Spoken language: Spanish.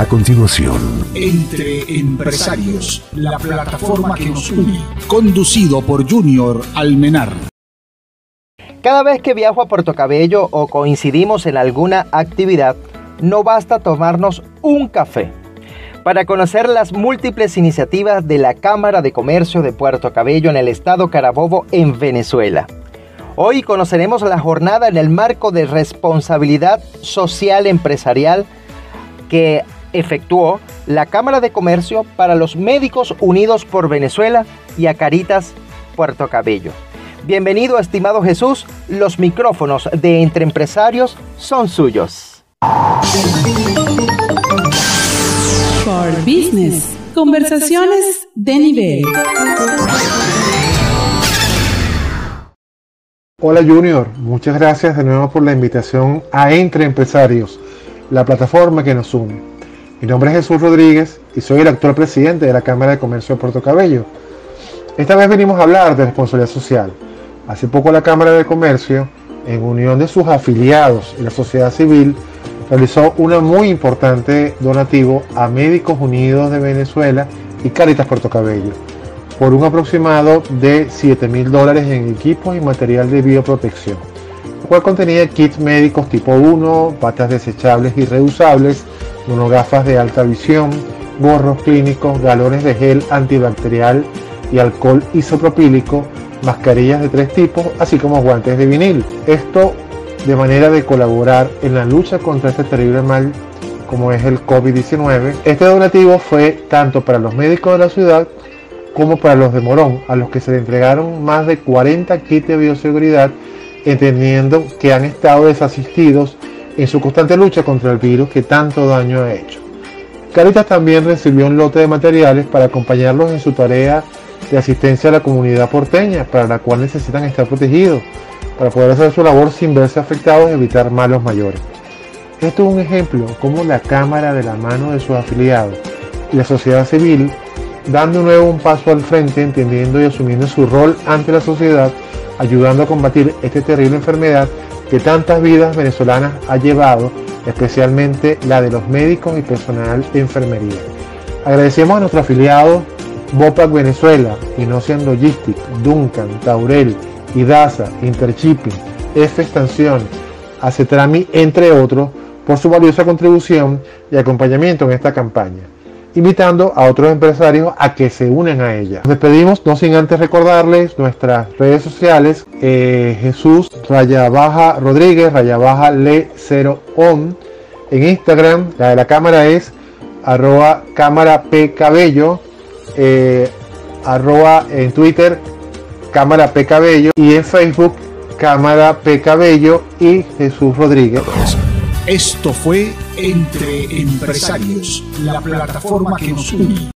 A continuación, Entre Empresarios, la plataforma que nos une. Conducido por Junior Almenar. Cada vez que viajo a Puerto Cabello o coincidimos en alguna actividad, no basta tomarnos un café. Para conocer las múltiples iniciativas de la Cámara de Comercio de Puerto Cabello en el estado Carabobo en Venezuela. Hoy conoceremos la jornada en el marco de responsabilidad social empresarial que efectuó la Cámara de Comercio para los Médicos Unidos por Venezuela y a Caritas Puerto Cabello. Bienvenido, estimado Jesús. Los micrófonos de Entre Empresarios son suyos. For Business. Conversaciones de nivel. Hola Junior, muchas gracias de nuevo por la invitación a Entre Empresarios, la plataforma que nos une. Mi nombre es Jesús Rodríguez y soy el actual presidente de la Cámara de Comercio de Puerto Cabello. Esta vez venimos a hablar de responsabilidad social. Hace poco la Cámara de Comercio, en unión de sus afiliados y la sociedad civil, realizó un muy importante donativo a Médicos Unidos de Venezuela y Caritas Puerto Cabello por un aproximado de 7 mil dólares en equipos y material de bioprotección, el cual contenía kits médicos tipo 1, patas desechables y reusables, monogafas de alta visión, gorros clínicos, galones de gel antibacterial y alcohol isopropílico, mascarillas de tres tipos, así como guantes de vinil. Esto de manera de colaborar en la lucha contra este terrible mal como es el COVID-19. Este donativo fue tanto para los médicos de la ciudad como para los de Morón, a los que se le entregaron más de 40 kits de bioseguridad, entendiendo que han estado desasistidos en su constante lucha contra el virus que tanto daño ha hecho. Caritas también recibió un lote de materiales para acompañarlos en su tarea de asistencia a la comunidad porteña, para la cual necesitan estar protegidos, para poder hacer su labor sin verse afectados y evitar malos mayores. Esto es un ejemplo cómo la Cámara de la mano de sus afiliados y la sociedad civil dando nuevo un paso al frente, entendiendo y asumiendo su rol ante la sociedad, ayudando a combatir esta terrible enfermedad que tantas vidas venezolanas ha llevado, especialmente la de los médicos y personal de enfermería. Agradecemos a nuestros afiliados Bopac Venezuela, Innocent Logistics, Duncan, Taurel, Idasa, Interchipping, F Extensión, Acetrami, entre otros, por su valiosa contribución y acompañamiento en esta campaña invitando a otros empresarios a que se unan a ella. Nos despedimos, no sin antes recordarles nuestras redes sociales, eh, Jesús Raya Baja Rodríguez, Raya Baja Le 0 On, en Instagram, la de la cámara es arroba cámara P Cabello, eh, arroba en Twitter cámara P Cabello y en Facebook cámara P Cabello y Jesús Rodríguez. Esto fue Entre Empresarios, la plataforma que nos une.